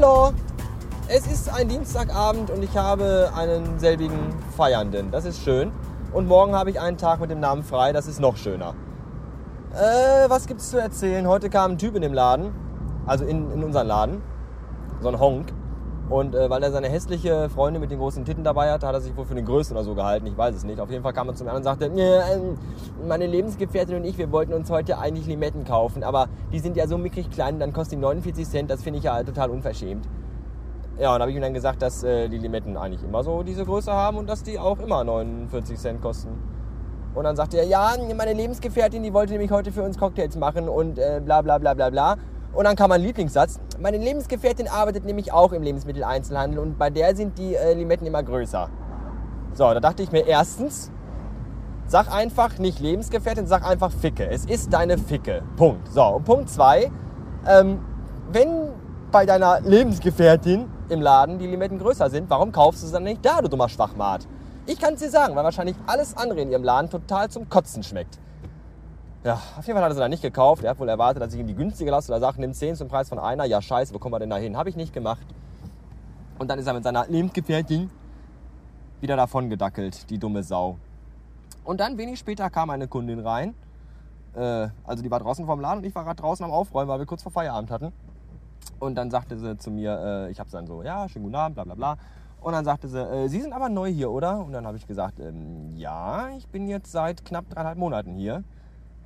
Hallo! Es ist ein Dienstagabend und ich habe einen selbigen Feiernden. Das ist schön. Und morgen habe ich einen Tag mit dem Namen frei. Das ist noch schöner. Äh, was gibt's zu erzählen? Heute kam ein Typ in dem Laden, also in, in unseren Laden, so ein Honk. Und äh, weil er seine hässliche Freundin mit den großen Titten dabei hatte, hat er sich wohl für den Größten oder so gehalten. Ich weiß es nicht. Auf jeden Fall kam er zu mir und sagte, ähm, meine Lebensgefährtin und ich, wir wollten uns heute eigentlich Limetten kaufen, aber die sind ja so mickrig klein, dann kosten die 49 Cent. Das finde ich ja total unverschämt. Ja, und da habe ich ihm dann gesagt, dass äh, die Limetten eigentlich immer so diese Größe haben und dass die auch immer 49 Cent kosten. Und dann sagte er, ja, meine Lebensgefährtin, die wollte nämlich heute für uns Cocktails machen und äh, bla bla bla bla bla. Und dann kam mein Lieblingssatz. Meine Lebensgefährtin arbeitet nämlich auch im Lebensmitteleinzelhandel und bei der sind die äh, Limetten immer größer. So, da dachte ich mir erstens, sag einfach nicht Lebensgefährtin, sag einfach Ficke. Es ist deine Ficke. Punkt. So, und Punkt zwei, ähm, wenn bei deiner Lebensgefährtin im Laden die Limetten größer sind, warum kaufst du sie dann nicht da, du dummer Schwachmat? Ich kann es dir sagen, weil wahrscheinlich alles andere in ihrem Laden total zum Kotzen schmeckt. Ja, auf jeden Fall hat er sie dann nicht gekauft. Er hat wohl erwartet, dass ich ihm die günstige lasse. Oder sagt, nimm 10 zum Preis von einer. Ja, scheiße, wo kommen wir denn da hin? Habe ich nicht gemacht. Und dann ist er mit seiner Lebensgefährtin wieder davon gedackelt, die dumme Sau. Und dann wenig später kam eine Kundin rein. Äh, also die war draußen vorm Laden und ich war gerade draußen am Aufräumen, weil wir kurz vor Feierabend hatten. Und dann sagte sie zu mir, äh, ich habe dann so, ja, schönen guten Abend, bla bla bla. Und dann sagte sie, äh, Sie sind aber neu hier, oder? Und dann habe ich gesagt, ähm, ja, ich bin jetzt seit knapp dreieinhalb Monaten hier.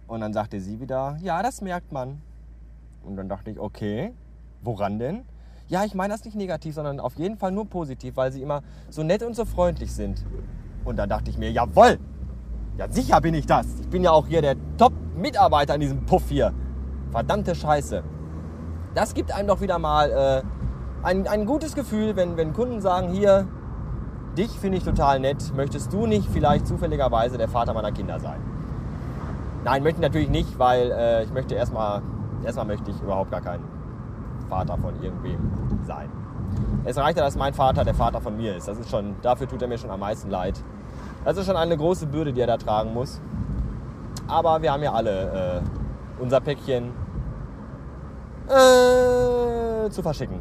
Und dann sagte sie wieder, ja, das merkt man. Und dann dachte ich, okay, woran denn? Ja, ich meine das nicht negativ, sondern auf jeden Fall nur positiv, weil sie immer so nett und so freundlich sind. Und dann dachte ich mir, jawoll, ja sicher bin ich das. Ich bin ja auch hier der Top-Mitarbeiter in diesem Puff hier. Verdammte Scheiße. Das gibt einem doch wieder mal äh, ein, ein gutes Gefühl, wenn, wenn Kunden sagen, hier, dich finde ich total nett, möchtest du nicht vielleicht zufälligerweise der Vater meiner Kinder sein? Nein, möchte ich natürlich nicht, weil äh, ich möchte erstmal, erstmal möchte ich überhaupt gar kein Vater von irgendwem sein. Es reicht ja, dass mein Vater der Vater von mir ist. Das ist schon, dafür tut er mir schon am meisten leid. Das ist schon eine große Bürde, die er da tragen muss. Aber wir haben ja alle äh, unser Päckchen äh, zu verschicken.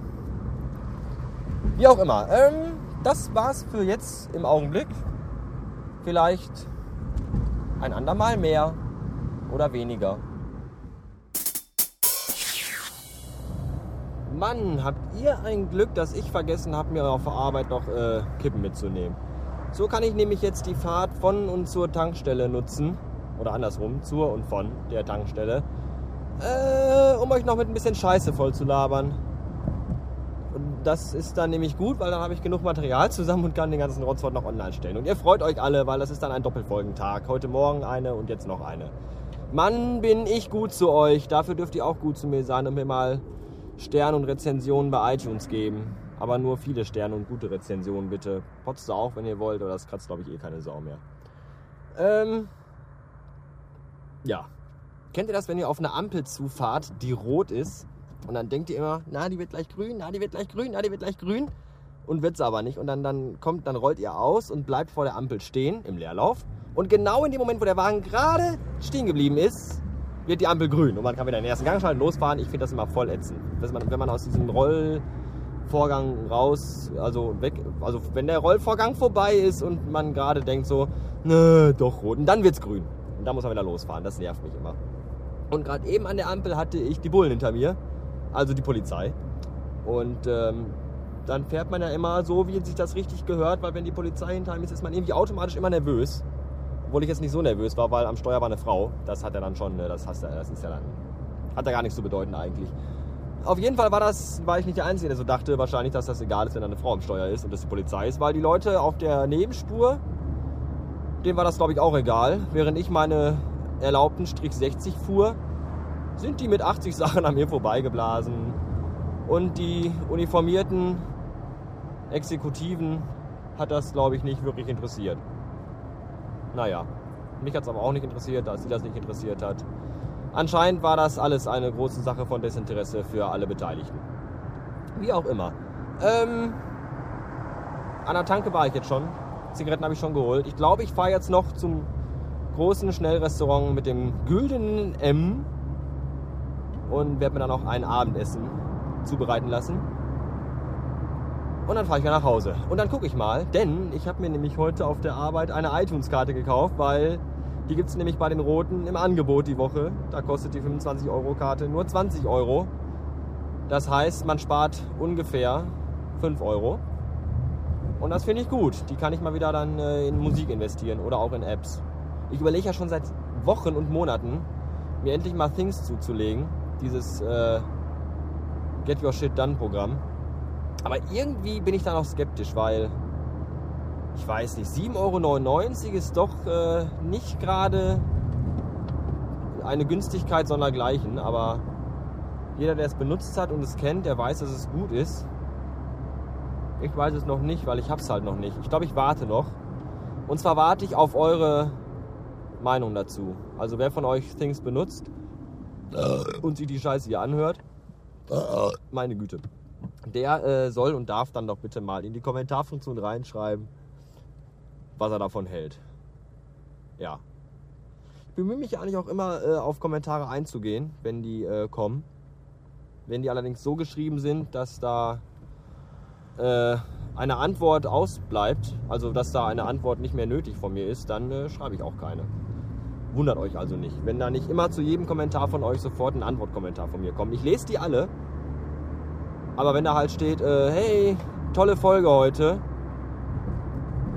Wie auch immer. Ähm, das war's für jetzt im Augenblick. Vielleicht ein andermal mehr oder weniger. Mann, habt ihr ein Glück, dass ich vergessen habe, mir auf der Arbeit noch äh, Kippen mitzunehmen. So kann ich nämlich jetzt die Fahrt von und zur Tankstelle nutzen. Oder andersrum, zur und von der Tankstelle. Äh, um euch noch mit ein bisschen Scheiße voll zu labern. Und das ist dann nämlich gut, weil dann habe ich genug Material zusammen und kann den ganzen Rotzwort noch online stellen. Und ihr freut euch alle, weil das ist dann ein Doppelfolgentag. Heute Morgen eine und jetzt noch eine. Mann, bin ich gut zu euch. Dafür dürft ihr auch gut zu mir sein und mir mal Sterne und Rezensionen bei iTunes geben. Aber nur viele Sterne und gute Rezensionen bitte. Potzt auch, wenn ihr wollt, oder das kratzt, glaube ich, eh keine Sau mehr. Ähm, ja. Kennt ihr das, wenn ihr auf eine Ampel zufahrt, die rot ist? Und dann denkt ihr immer, na, die wird gleich grün, na, die wird gleich grün, na, die wird gleich grün. Und wird es aber nicht. Und dann, dann kommt, dann rollt ihr aus und bleibt vor der Ampel stehen im Leerlauf. Und genau in dem Moment, wo der Wagen gerade stehen geblieben ist, wird die Ampel grün. Und man kann wieder in den ersten Gang schalten, losfahren. Ich finde das immer voll ätzend. Man, wenn man aus diesem Rollvorgang raus, also weg, also wenn der Rollvorgang vorbei ist und man gerade denkt so, ne, doch rot. Und dann wird's grün. Und dann muss man wieder losfahren. Das nervt mich immer. Und gerade eben an der Ampel hatte ich die Bullen hinter mir, also die Polizei. Und ähm, dann fährt man ja immer so, wie sich das richtig gehört, weil wenn die Polizei hinter einem ist, ist man irgendwie automatisch immer nervös. Obwohl ich jetzt nicht so nervös war, weil am Steuer war eine Frau. Das hat er dann schon, ne, das, hast, das ist ja dann, hat ja gar nichts zu bedeuten eigentlich. Auf jeden Fall war das, war ich nicht der Einzige, der so dachte, wahrscheinlich, dass das egal ist, wenn eine Frau am Steuer ist und das die Polizei ist, weil die Leute auf der Nebenspur, denen war das glaube ich auch egal. Während ich meine erlaubten Strich 60 fuhr, sind die mit 80 Sachen an mir vorbeigeblasen. Und die uniformierten Exekutiven hat das glaube ich nicht wirklich interessiert. Naja, mich hat es aber auch nicht interessiert, da sie das nicht interessiert hat. Anscheinend war das alles eine große Sache von Desinteresse für alle Beteiligten. Wie auch immer. Ähm, an der Tanke war ich jetzt schon. Zigaretten habe ich schon geholt. Ich glaube, ich fahre jetzt noch zum großen Schnellrestaurant mit dem güldenen M und werde mir dann auch ein Abendessen zubereiten lassen. Und dann fahre ich wieder nach Hause. Und dann gucke ich mal, denn ich habe mir nämlich heute auf der Arbeit eine iTunes-Karte gekauft, weil die gibt es nämlich bei den Roten im Angebot die Woche. Da kostet die 25-Euro-Karte nur 20 Euro. Das heißt, man spart ungefähr 5 Euro. Und das finde ich gut. Die kann ich mal wieder dann äh, in Musik investieren oder auch in Apps. Ich überlege ja schon seit Wochen und Monaten, mir endlich mal Things zuzulegen. Dieses äh, Get Your Shit Done Programm. Aber irgendwie bin ich da noch skeptisch, weil ich weiß nicht, 7,99 Euro ist doch äh, nicht gerade eine Günstigkeit sondergleichen, aber jeder, der es benutzt hat und es kennt, der weiß, dass es gut ist. Ich weiß es noch nicht, weil ich es halt noch nicht. Ich glaube, ich warte noch. Und zwar warte ich auf eure Meinung dazu. Also wer von euch Things benutzt und sich die Scheiße hier anhört, meine Güte, der äh, soll und darf dann doch bitte mal in die Kommentarfunktion reinschreiben, was er davon hält. Ja. Ich bemühe mich eigentlich auch immer äh, auf Kommentare einzugehen, wenn die äh, kommen. Wenn die allerdings so geschrieben sind, dass da äh, eine Antwort ausbleibt, also dass da eine Antwort nicht mehr nötig von mir ist, dann äh, schreibe ich auch keine. Wundert euch also nicht, wenn da nicht immer zu jedem Kommentar von euch sofort ein Antwortkommentar von mir kommt. Ich lese die alle, aber wenn da halt steht, äh, hey, tolle Folge heute,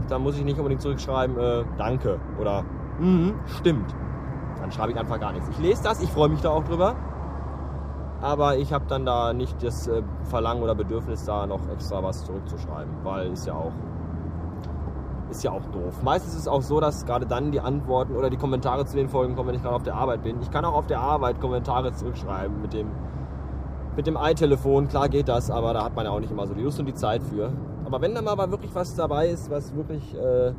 dann muss ich nicht unbedingt zurückschreiben, äh, danke oder mhm, stimmt. Dann schreibe ich einfach gar nichts. Ich lese das, ich freue mich da auch drüber. Aber ich habe dann da nicht das äh, Verlangen oder Bedürfnis, da noch extra was zurückzuschreiben, weil ist ja auch ist ja auch doof. Meistens ist es auch so, dass gerade dann die Antworten oder die Kommentare zu den Folgen kommen, wenn ich gerade auf der Arbeit bin. Ich kann auch auf der Arbeit Kommentare zurückschreiben mit dem mit dem i-Telefon. Klar geht das, aber da hat man ja auch nicht immer so die Lust und die Zeit für. Aber wenn da mal wirklich was dabei ist, was wirklich äh,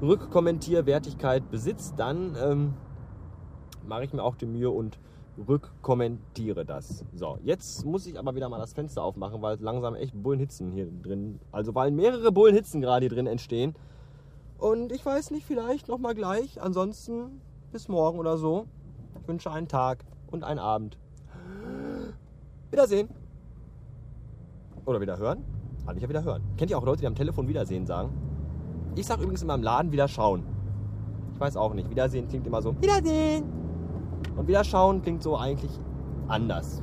Rückkommentierwertigkeit besitzt, dann ähm, mache ich mir auch die Mühe und rückkommentiere das. So, jetzt muss ich aber wieder mal das Fenster aufmachen, weil langsam echt Bullenhitzen hier drin, also weil mehrere Bullenhitzen gerade hier drin entstehen. Und ich weiß nicht, vielleicht nochmal gleich. Ansonsten bis morgen oder so. Ich wünsche einen Tag und einen Abend. Wiedersehen. Oder wieder hören. Habe ich ja wieder hören. Kennt ihr auch Leute, die am Telefon Wiedersehen sagen? Ich sage übrigens in meinem Laden wieder schauen. Ich weiß auch nicht. Wiedersehen klingt immer so. Wiedersehen. Und wieder schauen klingt so eigentlich anders.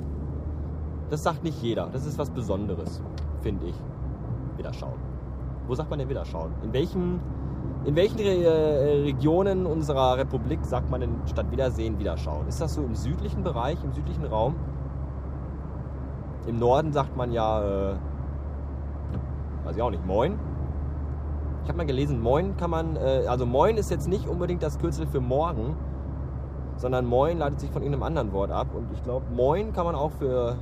Das sagt nicht jeder. Das ist was Besonderes, finde ich. Wieder schauen. Wo sagt man denn wieder schauen? In welchen, in welchen Re Regionen unserer Republik sagt man denn statt Wiedersehen wieder schauen? Ist das so im südlichen Bereich, im südlichen Raum? Im Norden sagt man ja, äh, weiß ich auch nicht, Moin. Ich habe mal gelesen, Moin kann man, äh, also Moin ist jetzt nicht unbedingt das Kürzel für morgen, sondern Moin leitet sich von irgendeinem anderen Wort ab. Und ich glaube, Moin kann man auch für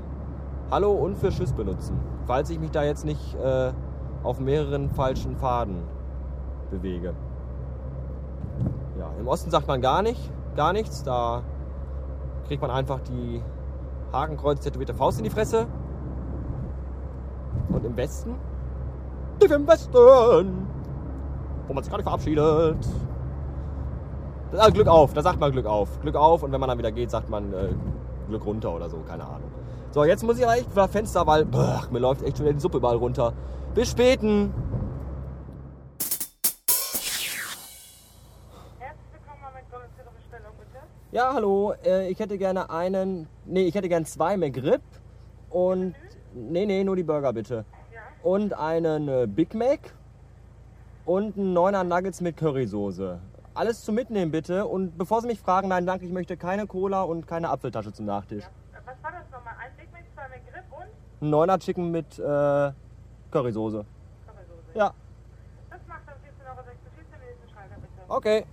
Hallo und für Tschüss benutzen, falls ich mich da jetzt nicht äh, auf mehreren falschen Faden bewege. Ja, im Osten sagt man gar nicht, gar nichts. Da kriegt man einfach die Hakenkreuz tätowierte Faust in die Fresse. Und im Westen? Tief im Westen! Wo man sich gerade verabschiedet. Ah, Glück auf, da sagt man Glück auf. Glück auf und wenn man dann wieder geht, sagt man äh, Glück runter oder so, keine Ahnung. So, jetzt muss ich aber echt wieder Fenster, weil boah, mir läuft echt schon die Suppe überall runter. Bis späten! Ja, hallo. Äh, ich hätte gerne einen. Nee, ich hätte gerne zwei McRib und. Nee, nee, nur die Burger bitte. Und einen äh, Big Mac und einen Neuner Nuggets mit Currysoße. Alles zum Mitnehmen bitte. Und bevor Sie mich fragen, nein, danke, ich möchte keine Cola und keine Apfeltasche zum Nachtisch. Was war das nochmal? Ein Big Mac, zwei McRib und Ein Neuner Chicken mit äh, Currysoße. Currysoße. Ja, Das macht dann 14,46 Euro. 14 Minuten Schreiber bitte. okay.